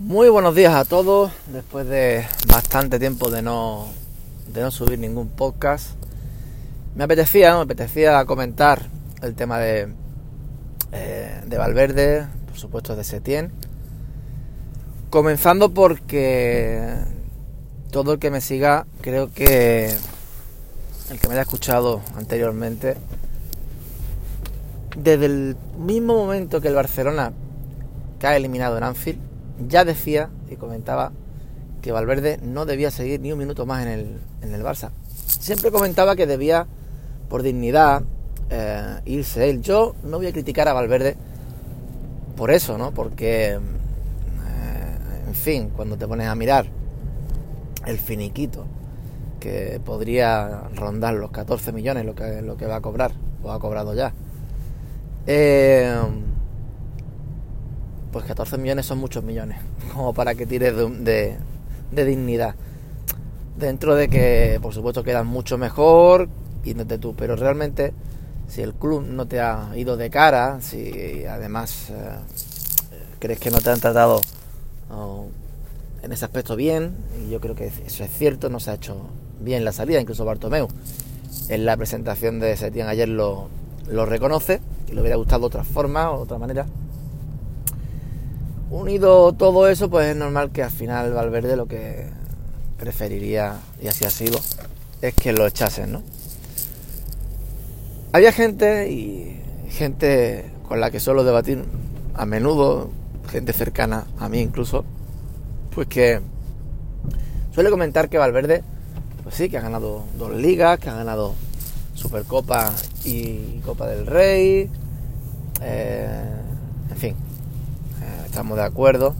Muy buenos días a todos. Después de bastante tiempo de no, de no subir ningún podcast, me apetecía, me apetecía comentar el tema de, eh, de Valverde, por supuesto de Setien. Comenzando porque todo el que me siga, creo que el que me haya escuchado anteriormente, desde el mismo momento que el Barcelona cae eliminado en Anfield, ya decía y comentaba que Valverde no debía seguir ni un minuto más en el, en el Barça. Siempre comentaba que debía, por dignidad, eh, irse él. Yo no voy a criticar a Valverde por eso, ¿no? Porque, eh, en fin, cuando te pones a mirar el finiquito que podría rondar los 14 millones lo que, lo que va a cobrar, o ha cobrado ya. Eh, pues 14 millones son muchos millones, como para que tires de, de, dignidad. Dentro de que, por supuesto, quedan mucho mejor, yéndote tú, pero realmente, si el club no te ha ido de cara, si además eh, crees que no te han tratado en ese aspecto bien, y yo creo que eso es cierto, no se ha hecho bien la salida, incluso Bartomeu en la presentación de Setién ayer lo, lo reconoce, y le hubiera gustado otra forma otra manera Unido todo eso, pues es normal que al final Valverde lo que preferiría, y así ha sido, es que lo echasen, ¿no? Había gente y gente con la que suelo debatir a menudo, gente cercana a mí incluso, pues que suele comentar que Valverde, pues sí, que ha ganado dos ligas, que ha ganado Supercopa y Copa del Rey, eh, en fin, estamos de acuerdo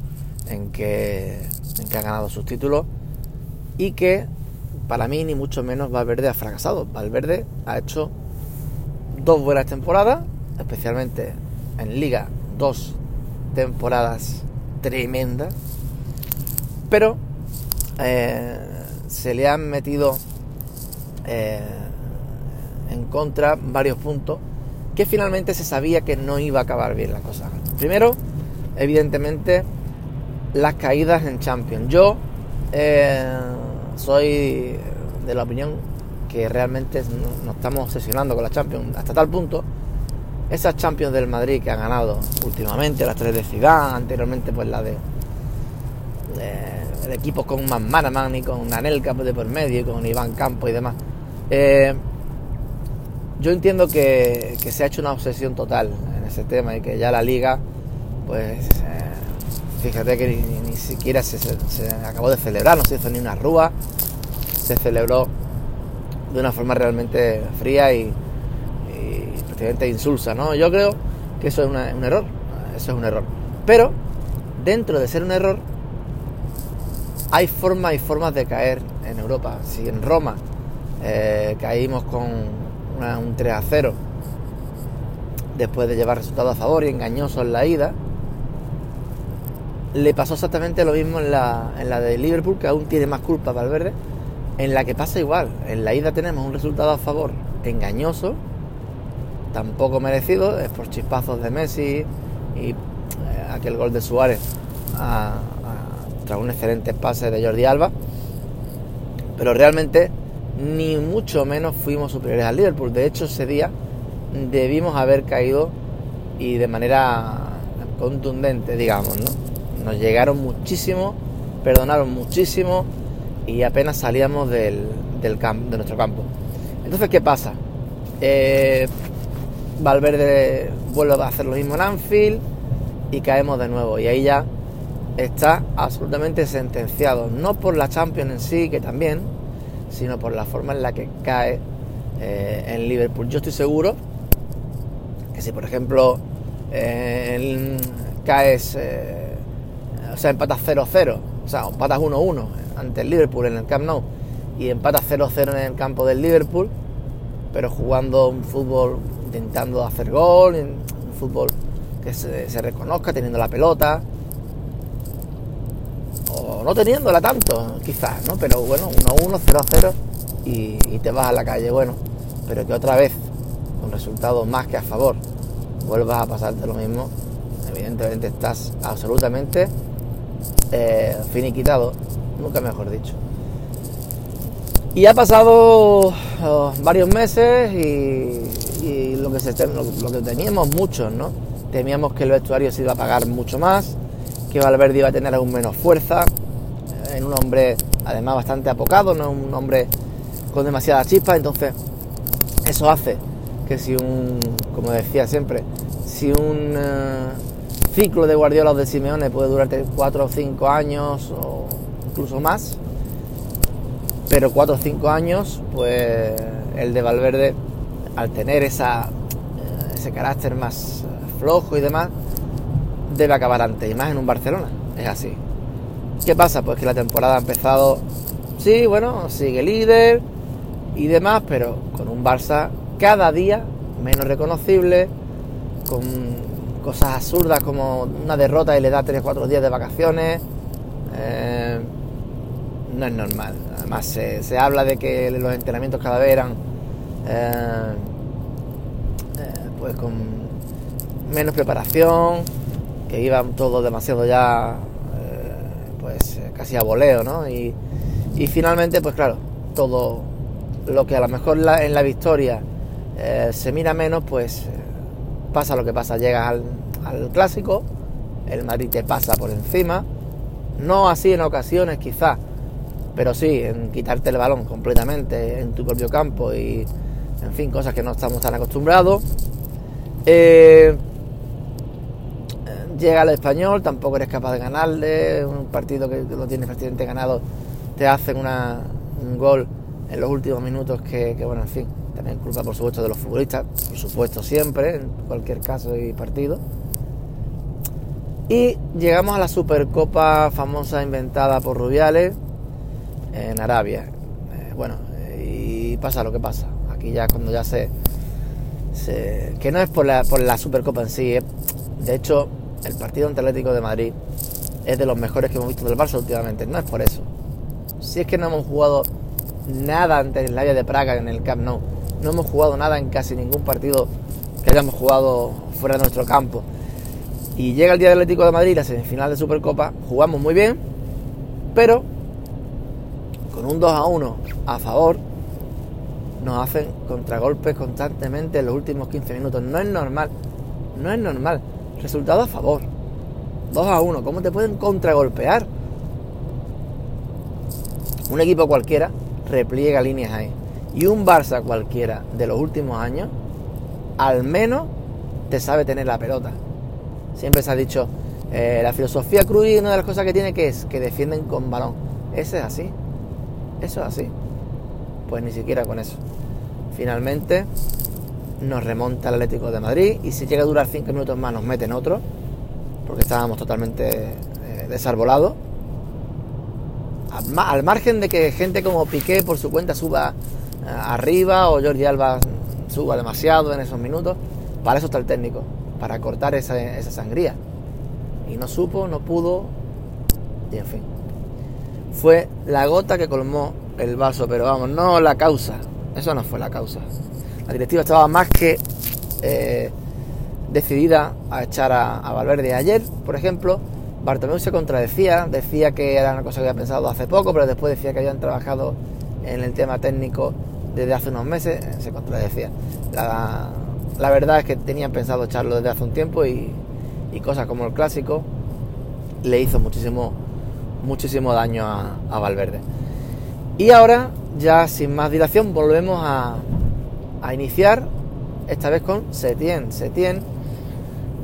en que, en que ha ganado sus títulos y que para mí ni mucho menos Valverde ha fracasado. Valverde ha hecho dos buenas temporadas, especialmente en liga, dos temporadas tremendas, pero eh, se le han metido eh, en contra varios puntos que finalmente se sabía que no iba a acabar bien la cosa. Primero, evidentemente las caídas en Champions. Yo eh, soy de la opinión que realmente nos estamos obsesionando con la Champions hasta tal punto. Esas Champions del Madrid que ha ganado últimamente, las tres de Ciudad, anteriormente pues la de, de, equipos con Man Manaman y con Anelka de por medio y con Iván Campo y demás. Eh, yo entiendo que se ha hecho una obsesión total en ese tema y que ya la liga pues fíjate que ni, siquiera se, acabó de celebrar, no se hizo ni una rúa, se celebró de una forma realmente fría y, prácticamente insulsa, ¿no? Yo creo que eso es un error, eso es un error. Pero dentro de ser un error, hay formas y formas de caer en Europa. Si en Roma eh, caímos con un 3 a 0 después de llevar resultados a favor y engañoso en la ida, le pasó exactamente lo mismo en la, en la de Liverpool, que aún tiene más culpa Valverde, en la que pasa igual. En la ida tenemos un resultado a favor engañoso, tampoco merecido, es por chispazos de Messi y eh, aquel gol de Suárez tras un excelente pase de Jordi Alba. Pero realmente ni mucho menos fuimos superiores al Liverpool. De hecho, ese día debimos haber caído y de manera contundente, digamos, ¿no? Nos llegaron muchísimo, perdonaron muchísimo y apenas salíamos del, del campo, de nuestro campo. Entonces, ¿qué pasa? Eh, Valverde vuelve a hacer lo mismo en Anfield y caemos de nuevo. Y ahí ya está absolutamente sentenciado, no por la Champions en sí, que también, sino por la forma en la que cae eh, en Liverpool. Yo estoy seguro que si, por ejemplo, eh, caes sea, empatas 0-0, o sea, empatas 1-1 ante el Liverpool en el Camp Nou y empatas 0-0 en el campo del Liverpool, pero jugando un fútbol intentando hacer gol, un fútbol que se, reconozca, teniendo la pelota, o no teniéndola tanto, quizás, ¿no? Pero bueno, 1-1, 0-0 y, y te vas a la calle, bueno, pero que otra vez, con resultados más que a favor, vuelvas a pasarte lo mismo, evidentemente estás absolutamente eh, finiquitado, nunca mejor dicho. Y ha pasado oh, varios meses y, lo, que se, lo, que teníamos muchos, ¿no? Temíamos que el vestuario se iba a pagar mucho más, que Valverde iba a tener aún menos fuerza, en un hombre además bastante apocado, no un hombre con demasiada chispa, entonces eso hace que si un, como decía siempre, si un eh, ciclo de Guardiola o de Simeone puede durarte 4 o 5 años o incluso más, pero 4 o 5 años, pues el de Valverde, al tener esa, eh, ese carácter más flojo y demás, debe acabar antes, y más en un Barcelona, es así. ¿Qué pasa? Pues que la temporada ha empezado, sí, bueno, sigue líder y demás, pero con un Barça cada día menos reconocible, con cosas absurdas como una derrota y le da 3 o 4 días de vacaciones. Eh, no es normal. Además, se, habla de que los entrenamientos cada vez eran eh, eh, pues con menos preparación, que iban todos demasiado ya pues casi a voleo, ¿no? Y, y finalmente, pues claro, todo lo que a lo mejor en la victoria se mira menos, pues pasa lo que pasa. Llegas al, clásico, el Madrid te pasa por encima. No así en ocasiones, quizás, pero sí en quitarte el balón completamente en tu propio campo y, en fin, cosas que no estamos tan acostumbrados. Eh, llega al español, tampoco eres capaz de ganarle. Un partido que lo tienes prácticamente ganado, te hacen un gol en los últimos minutos que, bueno, en fin, también culpa por supuesto de los futbolistas, por supuesto siempre, en cualquier caso y partido. Y llegamos a la Supercopa famosa inventada por Rubiales en Arabia. Eh, bueno, y pasa lo que pasa. Aquí ya cuando ya se... que no es por la, por la Supercopa en sí, de hecho el partido Atlético de Madrid es de los mejores que hemos visto del Barça últimamente, no es por eso. Si es que no hemos jugado nada ante el área de Praga en el Camp Nou. No hemos jugado nada en casi ningún partido que hayamos jugado fuera de nuestro campo. Y llega el día del Atlético de Madrid, la semifinal de Supercopa, jugamos muy bien, pero con un 2 a 1 a favor, nos hacen contragolpes constantemente en los últimos 15 minutos. No es normal, no es normal. Resultado a favor. 2 a 1, ¿cómo te pueden contragolpear? Un equipo cualquiera repliega líneas ahí. Y un Barça cualquiera de los últimos años, al menos te sabe tener la pelota. Siempre se ha dicho, eh, la filosofía Cruz, una de las cosas que tiene que es que defienden con balón. Eso es así. Eso es así. Pues ni siquiera con eso. Finalmente nos remonta el Atlético de Madrid y si llega a durar 5 minutos más nos meten otro, porque estábamos totalmente eh, desarbolados al margen de que gente como Piqué por su cuenta suba arriba o Jordi Alba suba demasiado en esos minutos, para eso está el técnico, para cortar esa, esa sangría. Y no supo, no pudo, y en fin. Fue la gota que colmó el vaso, pero vamos, no la causa. Eso no fue la causa. La directiva estaba más que eh, decidida a echar a, Valverde ayer, por ejemplo Bartomeu se contradecía, decía que era una cosa que había pensado hace poco, pero después decía que habían trabajado en el tema técnico desde hace unos meses, se contradecía. La, verdad es que tenían pensado echarlo desde hace un tiempo y, cosas como el clásico le hizo muchísimo, muchísimo daño a, Valverde. Y ahora, ya sin más dilación, volvemos a, a iniciar, esta vez con Setien. Setien,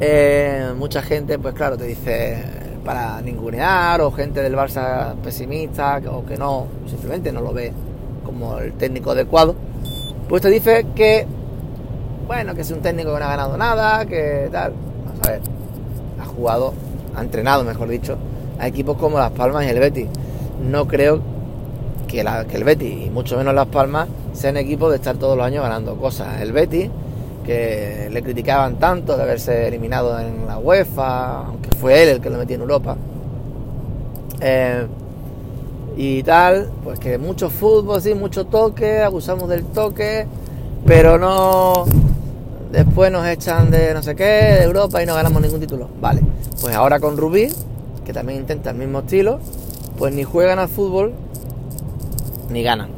eh, mucha gente, pues claro, te dice, para ningunear o gente del Barça pesimista o que no, simplemente no lo ve como el técnico adecuado, pues te dice que, bueno, que es un técnico que no ha ganado nada, que tal. Vamos a ver, ha jugado, ha entrenado, mejor dicho, a equipos como Las Palmas y el Betis. No creo que, el Betis, y mucho menos Las Palmas, sean equipos de estar todos los años ganando cosas. El Betis que le criticaban tanto de haberse eliminado en la UEFA, aunque fue él el que lo metió en Europa. Eh, y tal, pues que mucho fútbol, sí, mucho toque, abusamos del toque, pero no. Después nos echan de no sé qué, de Europa y no ganamos ningún título. Vale, pues ahora con Rubí que también intenta el mismo estilo, pues ni juegan al fútbol ni ganan.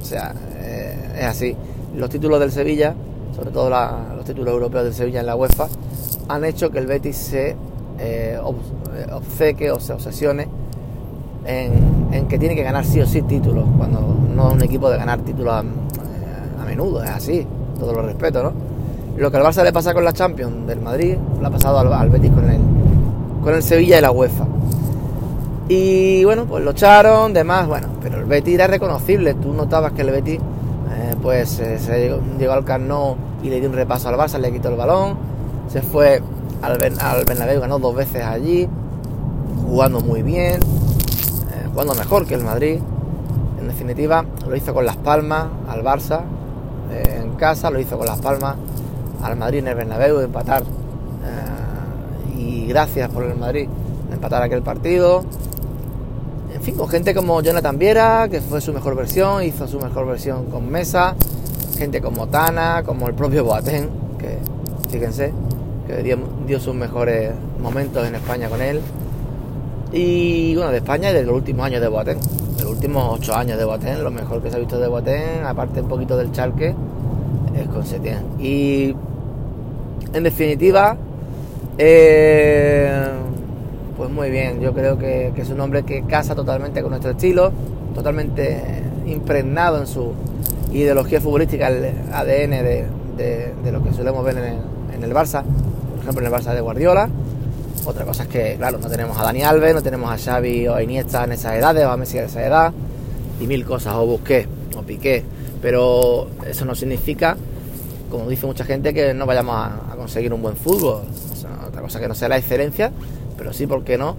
O sea, eh, es así. Los títulos del Sevilla, sobre todo los títulos europeos del Sevilla en la UEFA, han hecho que el Betis se eh, eh, o se obsesione en, que tiene que ganar sí o sí títulos, cuando no es un equipo de ganar títulos a, menudo, es así, todo lo respeto, ¿no? Lo que al Barça le pasa con la Champions del Madrid, lo ha pasado al, Betis con el, con el Sevilla y la UEFA. Y bueno, pues lo echaron, demás, bueno, pero el Betis era reconocible, tú notabas que el Betis eh, pues eh, se llegó, al Carnot y le dio un repaso al Barça, le quitó el balón, se fue al, al Bernabéu, ganó dos veces allí, jugando muy bien, eh, jugando mejor que el Madrid. En definitiva, lo hizo con las palmas al Barça en casa, lo hizo con las palmas al Madrid en el Bernabéu, empatar. y gracias por el Madrid, empatar aquel partido en fin, con gente como Jonathan Viera, que fue su mejor versión, hizo su mejor versión con Mesa, gente como Tana, como el propio Boateng, que fíjense, que dio, sus mejores momentos en España con él. Y bueno, de España y de los últimos años de Boateng, de los últimos ocho años de Boateng, lo mejor que se ha visto de Boateng, aparte un poquito del Charque, es con Setien. Y en definitiva, eh, pues muy bien, yo creo que, es un hombre que casa totalmente con nuestro estilo, totalmente impregnado en su ideología futbolística, el ADN de, lo que solemos ver en el, Barça, por ejemplo en el Barça de Guardiola. Otra cosa es que, claro, no tenemos a Dani Alves, no tenemos a Xavi o a Iniesta en esas edades, o a Messi en esa edad, y mil cosas, o Busqué, o Piqué, pero eso no significa, como dice mucha gente, que no vayamos a, conseguir un buen fútbol. otra cosa que no sea la excelencia, pero sí, ¿por qué no?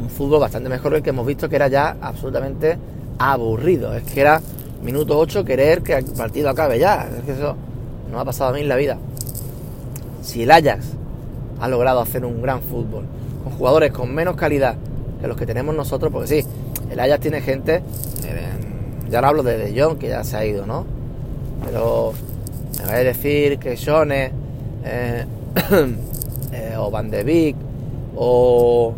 Un fútbol bastante mejor el que hemos visto que era ya absolutamente aburrido. Es que era minuto 8 querer que el partido acabe ya. Es que eso no ha pasado a mí en la vida. Si el Ajax ha logrado hacer un gran fútbol con jugadores con menos calidad que los que tenemos nosotros, porque sí, el Ajax tiene gente, eh, ya no hablo de De Jong, que ya se ha ido, ¿no? Pero me vais a decir que Shone eh, eh, o Van de Beek o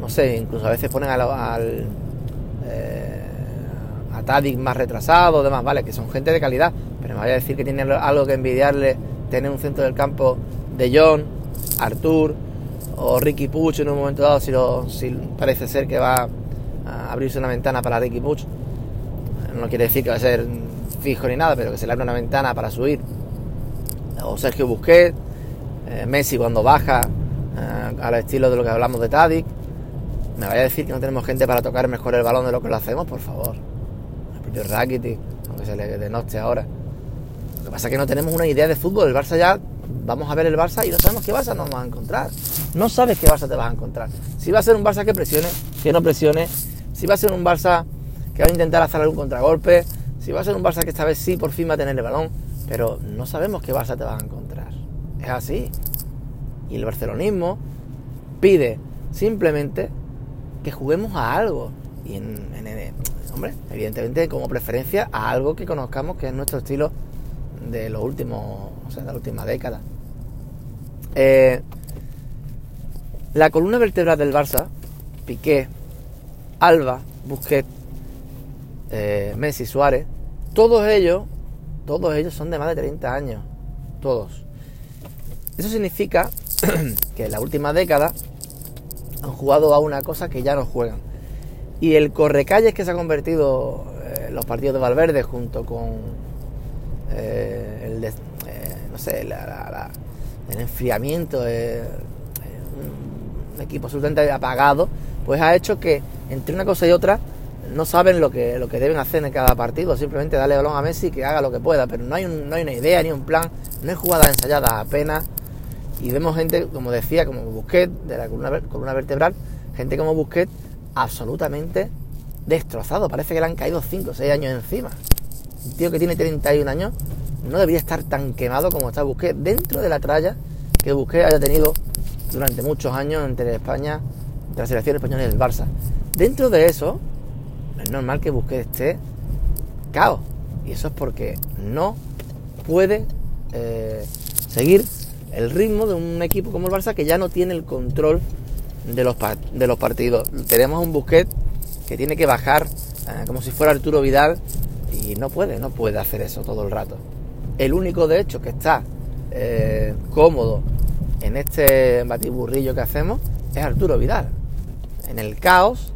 no sé, incluso a veces ponen al, al a Tadic más retrasado, demás, vale, que son gente de calidad, pero me vaya a decir que tiene algo que envidiarle tener un centro del campo de John, Artur o Ricky Puch en un momento dado, si, lo, si parece ser que va a abrirse una ventana para Ricky Puch. No quiere decir que va a ser fijo ni nada, pero que se le abre una ventana para subir. O Sergio Busquets, eh, Messi cuando baja, eh, al estilo de lo que hablamos de Tadic. Me vaya a decir que no tenemos gente para tocar mejor el balón de lo que lo hacemos, por favor. El propio Rakitic, aunque se le denoste ahora. Lo que pasa es que no tenemos una idea de fútbol. El Barça ya, vamos a ver el Barça y no sabemos qué Barça nos vamos a encontrar. No sabes qué Barça te vas a encontrar. Si va a ser un Barça que presione, que no presione. Si va a ser un Barça que va a intentar hacer algún contragolpe. Si va a ser un Barça que esta vez sí por fin va a tener el balón. Pero no sabemos qué Barça te vas a encontrar. Es así. Y el barcelonismo pide simplemente que juguemos a algo. Y en, hombre, evidentemente como preferencia a algo que conozcamos que es nuestro estilo de los últimos, o sea, de la última década. Eh, la columna vertebral del Barça, Piqué, Alba, Busquets, eh, Messi, Suárez, todos ellos, todos ellos son de más de 30 años, todos. Eso significa que en la última década han jugado a una cosa que ya no juegan. Y el correcalles que se ha convertido eh, los partidos de Valverde junto con eh, el, sé, el enfriamiento un equipo absolutamente apagado, pues ha hecho que entre una cosa y otra no saben lo que, lo que deben hacer en cada partido, simplemente darle balón a Messi que haga lo que pueda, pero no hay, no hay una idea ni un plan, no hay jugadas ensayadas apenas y vemos gente, como decía, como Busquets, de la columna, vertebral, gente como Busquets absolutamente destrozado. Parece que le han caído 5 o 6 años encima. Un tío que tiene 31 años no debería estar tan quemado como está Busquets dentro de la tralla que Busquets haya tenido durante muchos años entre España, entre la selección española y el Barça. Dentro de eso, es normal que Busquets esté caos. Y eso es porque no puede eh, seguir el ritmo de un equipo como el Barça que ya no tiene el control de los, de los partidos. Tenemos un Busquets que tiene que bajar eh, como si fuera Arturo Vidal y no puede, no puede hacer eso todo el rato. El único de hecho que está eh, cómodo en este batiburrillo que hacemos es Arturo Vidal. En el caos,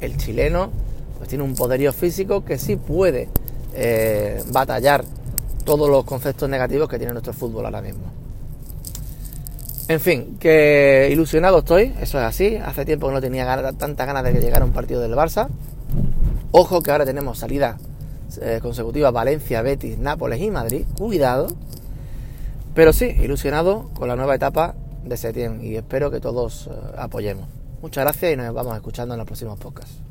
el chileno pues tiene un poderío físico que sí puede eh, batallar todos los conceptos negativos que tiene nuestro fútbol ahora mismo. En fin, que ilusionado estoy, eso es así. Hace tiempo que no tenía ganas, tanta ganas de que llegara un partido del Barça. Ojo que ahora tenemos salida eh, consecutiva Valencia, Betis, Nápoles y Madrid. Cuidado. Pero sí, ilusionado con la nueva etapa de Setién y espero que todos eh, apoyemos. Muchas gracias y nos vamos escuchando en los próximos podcasts.